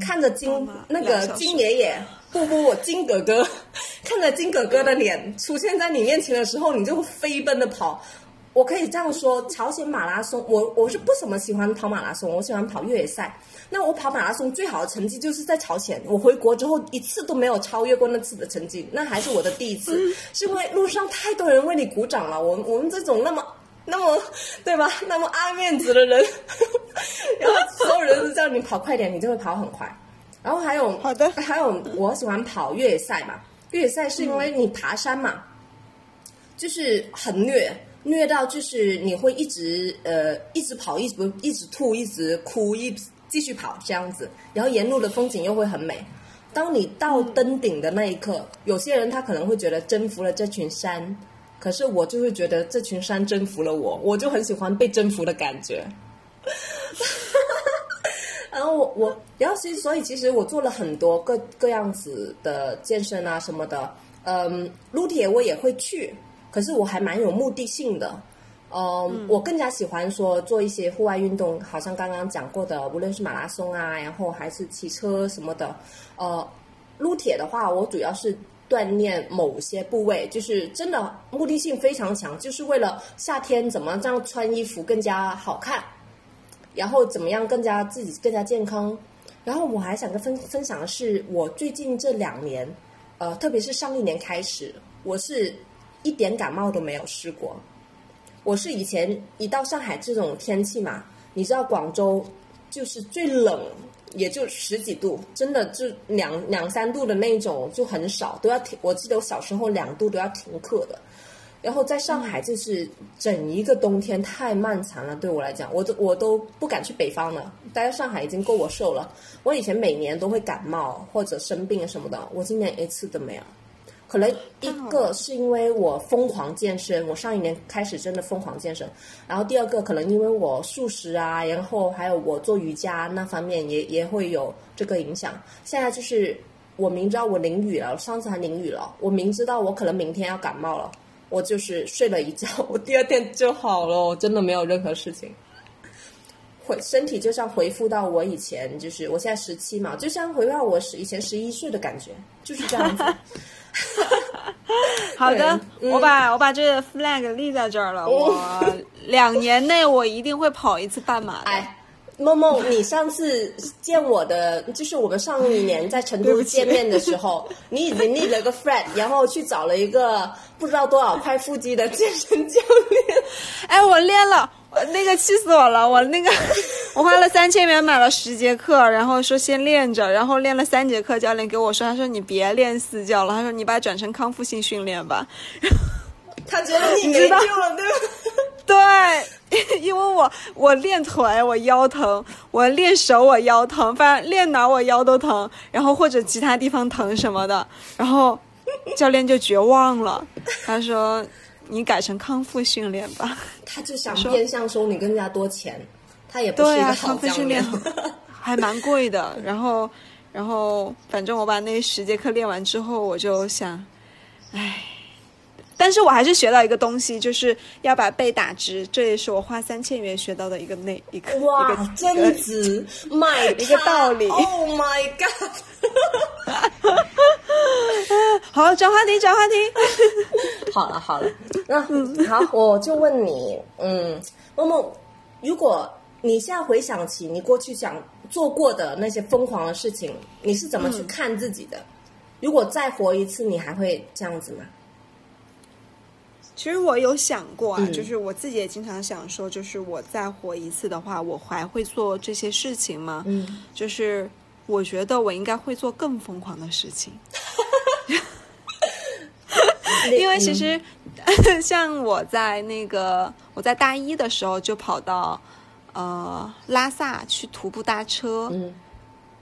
C: 看着金那个金爷爷，不不不，金哥哥，看着金哥哥的脸出现在你面前的时候，你就飞奔的跑。我可以这样说，朝鲜马拉松，我我是不怎么喜欢跑马拉松，我喜欢跑越野赛。那我跑马拉松最好的成绩就是在朝鲜，我回国之后一次都没有超越过那次的成绩，那还是我的第一次，是因为路上太多人为你鼓掌了。我我们这种那么那么对吧，那么爱面子的人，然后所有人都叫你跑快点，你就会跑很快。然后还有
B: 好的
C: 还有我喜欢跑越野赛嘛，越野赛是因为你爬山嘛，就是很虐，虐到就是你会一直呃一直跑，一直一直吐，一直哭，一继续跑这样子，然后沿路的风景又会很美。当你到登顶的那一刻，有些人他可能会觉得征服了这群山，可是我就会觉得这群山征服了我，我就很喜欢被征服的感觉。然后我我，然后其实所以其实我做了很多各各样子的健身啊什么的，嗯，撸铁我也会去，可是我还蛮有目的性的，嗯，我更加喜欢说做一些户外运动，好像刚刚讲过的，无论是马拉松啊，然后还是骑车什么的。呃，撸铁的话，我主要是锻炼某些部位，就是真的目的性非常强，就是为了夏天怎么这样穿衣服更加好看，然后怎么样更加自己更加健康。然后我还想跟分分享的是，我最近这两年，呃，特别是上一年开始，我是一点感冒都没有试过。我是以前一到上海这种天气嘛，你知道广州就是最冷，也就十几度，真的就两两三度的那种就很少，都要停。我记得我小时候两度都要停课的。然后在上海就是整一个冬天太漫长了，对我来讲，我都我都不敢去北方了。待在上海已经够我受了。我以前每年都会感冒或者生病什么的，我今年一次都没有。可能一个是因为我疯狂健身，我上一年开始真的疯狂健身。然后第二个可能因为我素食啊，然后还有我做瑜伽那方面也也会有这个影响。现在就是我明知道我淋雨了，上次还淋雨了，我明知道我可能明天要感冒了，我就是睡了一觉，我第二天就好了，我真的没有任何事情。回身体就像回复到我以前，就是我现在十七嘛，就像回到我十以前十一岁的感觉，就是这样子。
B: 好的，我把我把这个 flag 立在这儿了。我两年内我一定会跑一次半马。
C: 哎，梦梦，你上次见我的，就是我们上一年在成都见面的时候，你已经立了个 flag，然后去找了一个不知道多少块腹肌的健身教练。
B: 哎，我练了。那个气死我了！我那个，我花了三千元买了十节课，然后说先练着，然后练了三节课，教练给我说，他说你别练私教了，他说你把它转成康复性训练吧。
C: 他觉得你没救了，对吧？
B: 对，因为我我练腿我腰疼，我练手我腰疼，反正练哪我腰都疼，然后或者其他地方疼什么的，然后教练就绝望了，他说。你改成康复训练吧。
C: 他就想变相收你更加多钱，他也不是一个好
B: 教练，还蛮贵的。然后，然后，反正我把那十节课练完之后，我就想，唉，但是我还是学到一个东西，就是要把背打直，这也是我花三千元学到的一个那一个
C: 哇，真值，my
B: 一个道理。
C: Oh my god！
B: 好，转话题，转话题。
C: 好了，好了，那好，我就问你，嗯，默默，如果你现在回想起你过去想做过的那些疯狂的事情，你是怎么去看自己的？如果再活一次，你还会这样子吗？
B: 其实我有想过啊，就是我自己也经常想说，就是我再活一次的话，我还会做这些事情吗？
C: 嗯，
B: 就是。我觉得我应该会做更疯狂的事情，因为其实 像我在那个我在大一的时候就跑到呃拉萨去徒步搭车，
C: 嗯，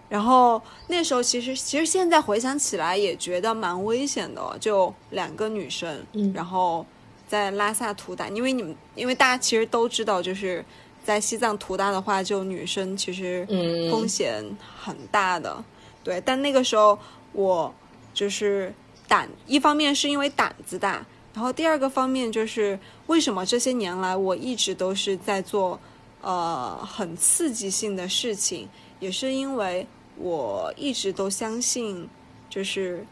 B: 然后那时候其实其实现在回想起来也觉得蛮危险的，就两个女生，
C: 嗯，
B: 然后在拉萨徒搭，因为你们因为大家其实都知道就是。在西藏图大的话，就女生其实风险很大的，对。但那个时候我就是胆，一方面是因为胆子大，然后第二个方面就是为什么这些年来我一直都是在做呃很刺激性的事情，也是因为我一直都相信，就是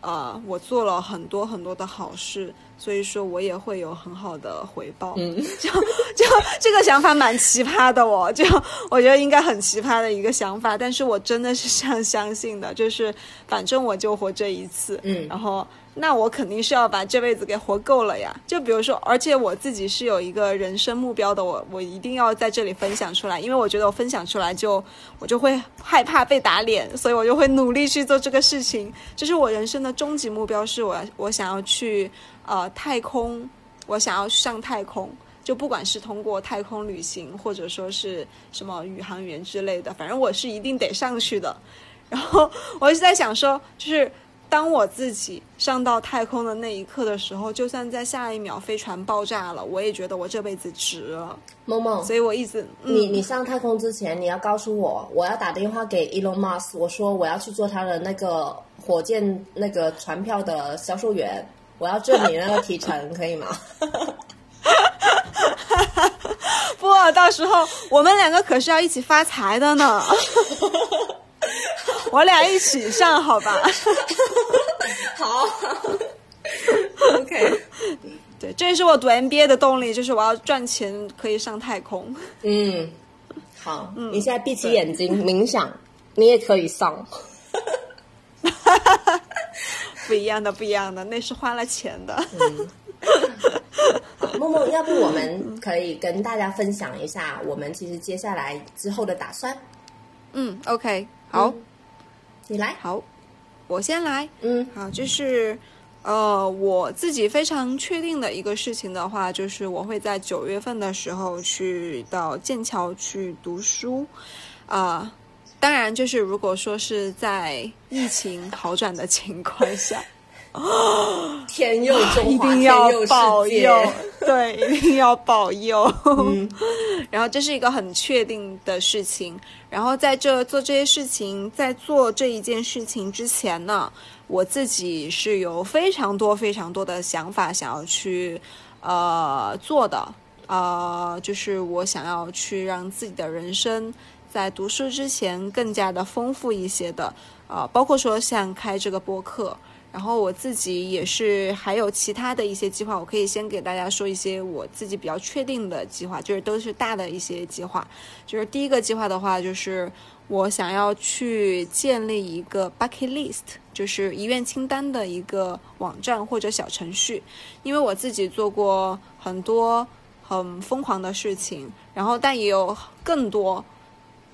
B: 呃我做了很多很多的好事。所以说我也会有很好的回报，
C: 嗯，
B: 就就 这个想法蛮奇葩的哦，就我觉得应该很奇葩的一个想法，但是我真的是这样相信的，就是反正我就活这一次，
C: 嗯，
B: 然后。那我肯定是要把这辈子给活够了呀！就比如说，而且我自己是有一个人生目标的，我我一定要在这里分享出来，因为我觉得我分享出来就我就会害怕被打脸，所以我就会努力去做这个事情。就是我人生的终极目标，是我我想要去呃太空，我想要上太空，就不管是通过太空旅行，或者说是什么宇航员之类的，反正我是一定得上去的。然后我一直在想说，就是。当我自己上到太空的那一刻的时候，就算在下一秒飞船爆炸了，我也觉得我这辈子值了。
C: 梦梦，
B: 所以我一直
C: 你你上太空之前，你要告诉我，我要打电话给 Elon Musk，我说我要去做他的那个火箭那个船票的销售员，我要证明那个提成，可以吗？
B: 不，到时候我们两个可是要一起发财的呢。我俩一起上，好吧？
C: 好，OK。
B: 对，这也是我读 MBA 的动力，就是我要赚钱，可以上太空。
C: 嗯，好，你现在闭起眼睛冥想，你也可以上。
B: 不一样的，不一样的，那是花了钱的。
C: 默默，要不我们可以跟大家分享一下我们其实接下来之后的打算？
B: 嗯，OK，好，
C: 你来。
B: 好，我先来。
C: 嗯，
B: 好，就是呃，我自己非常确定的一个事情的话，就是我会在九月份的时候去到剑桥去读书啊。当然，就是如果说是在疫情好转的情况下，
C: 天佑中华，
B: 一定要保
C: 佑
B: 佑，对，一定要保佑。然后这是一个很确定的事情。然后在这做这些事情，在做这一件事情之前呢，我自己是有非常多非常多的想法想要去呃做的，呃，就是我想要去让自己的人生。在读书之前更加的丰富一些的，啊，包括说像开这个播客，然后我自己也是还有其他的一些计划，我可以先给大家说一些我自己比较确定的计划，就是都是大的一些计划。就是第一个计划的话，就是我想要去建立一个 bucket list，就是遗愿清单的一个网站或者小程序，因为我自己做过很多很疯狂的事情，然后但也有更多。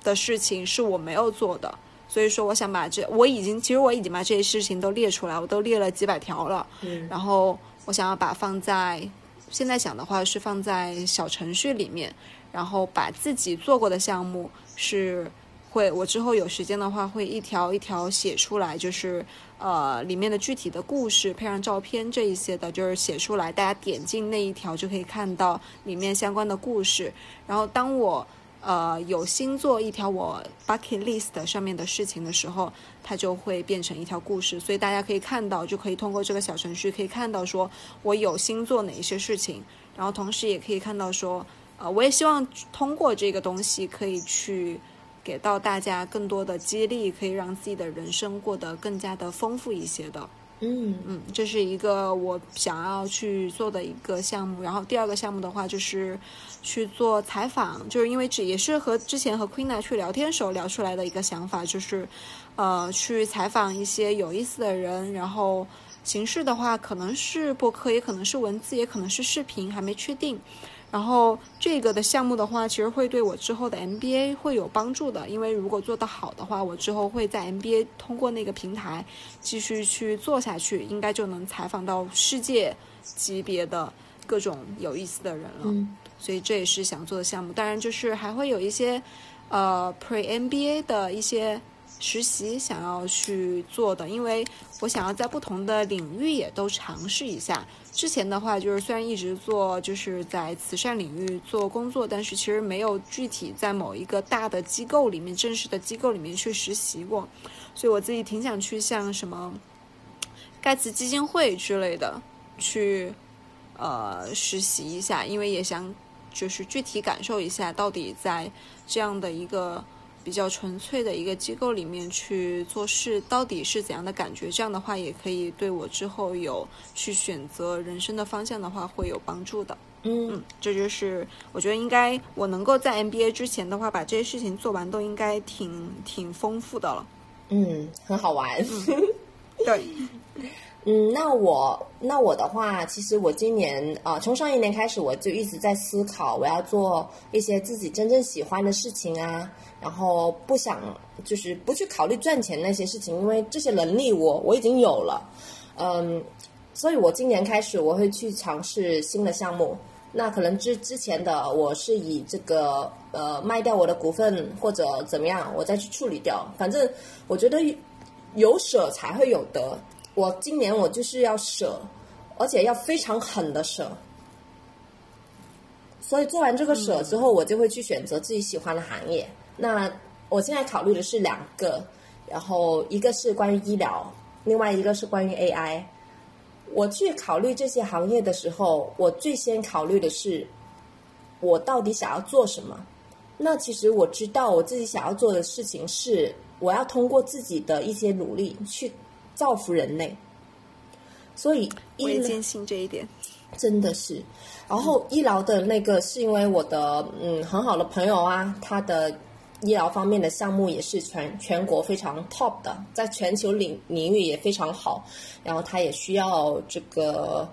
B: 的事情是我没有做的，所以说我想把这我已经其实我已经把这些事情都列出来，我都列了几百条了。
C: 嗯，
B: 然后我想要把放在现在想的话是放在小程序里面，然后把自己做过的项目是会我之后有时间的话会一条一条写出来，就是呃里面的具体的故事配上照片这一些的，就是写出来，大家点进那一条就可以看到里面相关的故事。然后当我呃，有新做一条我 bucket list 上面的事情的时候，它就会变成一条故事，所以大家可以看到，就可以通过这个小程序可以看到说我有新做哪一些事情，然后同时也可以看到说，呃，我也希望通过这个东西可以去给到大家更多的激励，可以让自己的人生过得更加的丰富一些的。
C: 嗯
B: 嗯，这是一个我想要去做的一个项目。然后第二个项目的话，就是去做采访，就是因为这也是和之前和 Queena 去聊天时候聊出来的一个想法，就是呃去采访一些有意思的人。然后形式的话，可能是播客，也可能是文字，也可能是视频，还没确定。然后这个的项目的话，其实会对我之后的 MBA 会有帮助的，因为如果做得好的话，我之后会在 MBA 通过那个平台继续去做下去，应该就能采访到世界级别的各种有意思的人了。
C: 嗯，
B: 所以这也是想做的项目。当然，就是还会有一些呃 Pre MBA 的一些实习想要去做的，因为我想要在不同的领域也都尝试一下。之前的话，就是虽然一直做就是在慈善领域做工作，但是其实没有具体在某一个大的机构里面、正式的机构里面去实习过，所以我自己挺想去像什么盖茨基金会之类的去呃实习一下，因为也想就是具体感受一下到底在这样的一个。比较纯粹的一个机构里面去做事，到底是怎样的感觉？这样的话也可以对我之后有去选择人生的方向的话会有帮助的。
C: 嗯，
B: 这就是我觉得应该我能够在 MBA 之前的话把这些事情做完，都应该挺挺丰富的了。
C: 嗯，很好玩。
B: 对。
C: 嗯，那我那我的话，其实我今年啊，从上一年开始，我就一直在思考，我要做一些自己真正喜欢的事情啊，然后不想就是不去考虑赚钱那些事情，因为这些能力我我已经有了，嗯，所以我今年开始我会去尝试新的项目。那可能之之前的我是以这个呃卖掉我的股份或者怎么样，我再去处理掉。反正我觉得有舍才会有得。我今年我就是要舍，而且要非常狠的舍。所以做完这个舍之后，我就会去选择自己喜欢的行业。那我现在考虑的是两个，然后一个是关于医疗，另外一个是关于 AI。我去考虑这些行业的时候，我最先考虑的是我到底想要做什么。那其实我知道我自己想要做的事情是，我要通过自己的一些努力去造福人类。所以
B: 我也坚信这一点，
C: 真的是。然后医疗的那个是因为我的嗯很好的朋友啊，他的医疗方面的项目也是全全国非常 top 的，在全球领领域也非常好。然后他也需要这个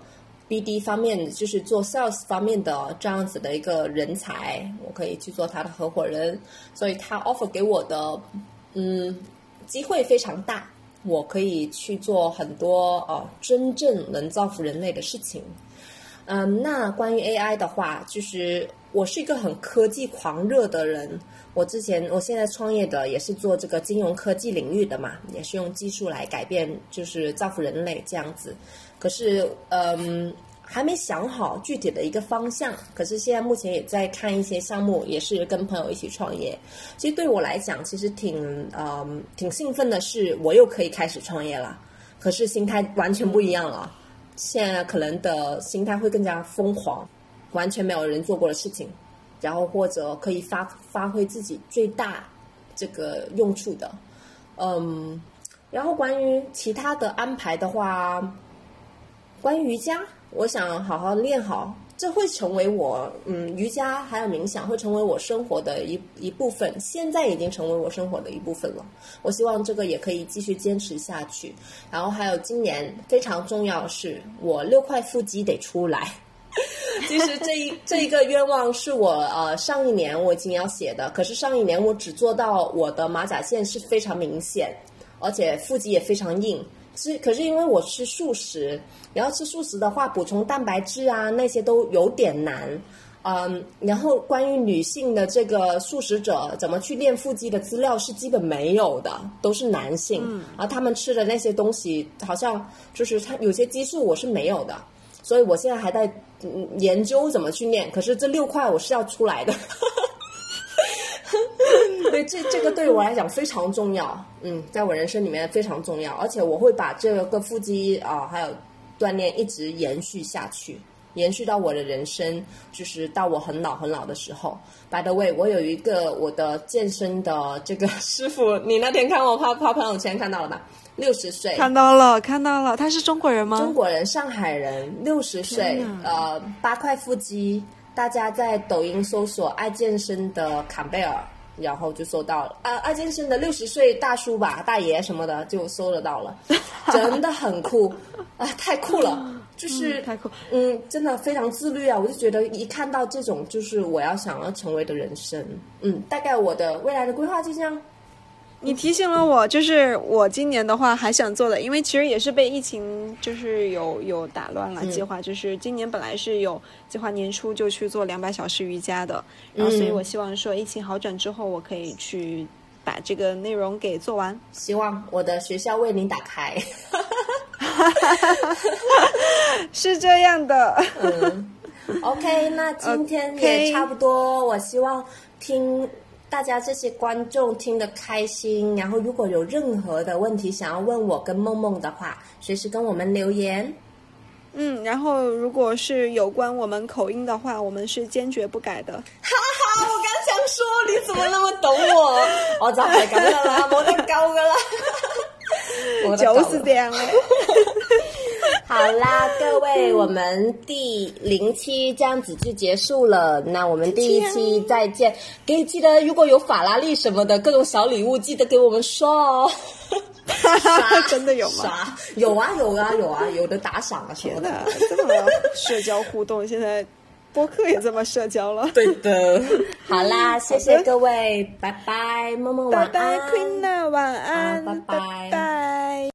C: BD 方面，就是做 sales 方面的这样子的一个人才，我可以去做他的合伙人。所以他 offer 给我的嗯机会非常大。我可以去做很多呃真正能造福人类的事情。嗯，那关于 AI 的话，就是我是一个很科技狂热的人。我之前我现在创业的也是做这个金融科技领域的嘛，也是用技术来改变，就是造福人类这样子。可是，嗯。还没想好具体的一个方向，可是现在目前也在看一些项目，也是跟朋友一起创业。其实对我来讲，其实挺嗯挺兴奋的，是我又可以开始创业了。可是心态完全不一样了，现在可能的心态会更加疯狂，完全没有人做过的事情，然后或者可以发发挥自己最大这个用处的。嗯，然后关于其他的安排的话，关于瑜伽。我想好好练好，这会成为我嗯瑜伽还有冥想会成为我生活的一一部分，现在已经成为我生活的一部分了。我希望这个也可以继续坚持下去。然后还有今年非常重要的是我六块腹肌得出来。其实这一这一个愿望是我呃上一年我已经要写的，可是上一年我只做到我的马甲线是非常明显，而且腹肌也非常硬。是，可是因为我吃素食，然后吃素食的话，补充蛋白质啊那些都有点难，嗯，然后关于女性的这个素食者怎么去练腹肌的资料是基本没有的，都是男性，而他们吃的那些东西好像就是他有些激素我是没有的，所以我现在还在研究怎么去练，可是这六块我是要出来的。对，这这个对我来讲非常重要，嗯，在我人生里面非常重要，而且我会把这个腹肌啊，还有锻炼一直延续下去，延续到我的人生，就是到我很老很老的时候。By the way，我有一个我的健身的这个 师傅，你那天看我发发朋友圈看到了吧？六十岁，
B: 看到了，看到了，他是中国人吗？
C: 中国人，上海人，六十岁，呃，八块腹肌，大家在抖音搜索“爱健身”的坎贝尔。然后就搜到了啊，爱健身的六十岁大叔吧，大爷什么的就搜得到了，真的很酷啊，太酷了，就是
B: 太酷，
C: 嗯，真的非常自律啊，我就觉得一看到这种就是我要想要成为的人生，嗯，大概我的未来的规划就这样。
B: 你提醒了我，就是我今年的话还想做的，因为其实也是被疫情就是有有打乱了计划。就是今年本来是有计划年初就去做两百小时瑜伽的，然后所以我希望说疫情好转之后，我可以去把这个内容给做完。
C: 希望我的学校为您打开，
B: 是这样的。
C: 嗯，OK，那今天也差不多。我希望听。大家这些观众听得开心，然后如果有任何的问题想要问我跟梦梦的话，随时跟我们留言。
B: 嗯，然后如果是有关我们口音的话，我们是坚决不改的。
C: 哈哈，我刚想说你怎么那么懂我？我 就係咁噶啦，冇得救噶啦。
B: 就是这样嘞。
C: 好啦，各位，我们第零期这样子就结束了。那我们第一期再见，给记得如果有法拉利什么的各种小礼物，记得给我们刷哦。
B: 真的有吗？
C: 有啊，有啊，有啊，有的打赏啊什么的。
B: 这么社交互动，现在播客也这么社交了。
C: 对的。好啦，谢谢各位，拜拜，么么晚安。
B: 拜拜，Queen 晚安，
C: 拜拜。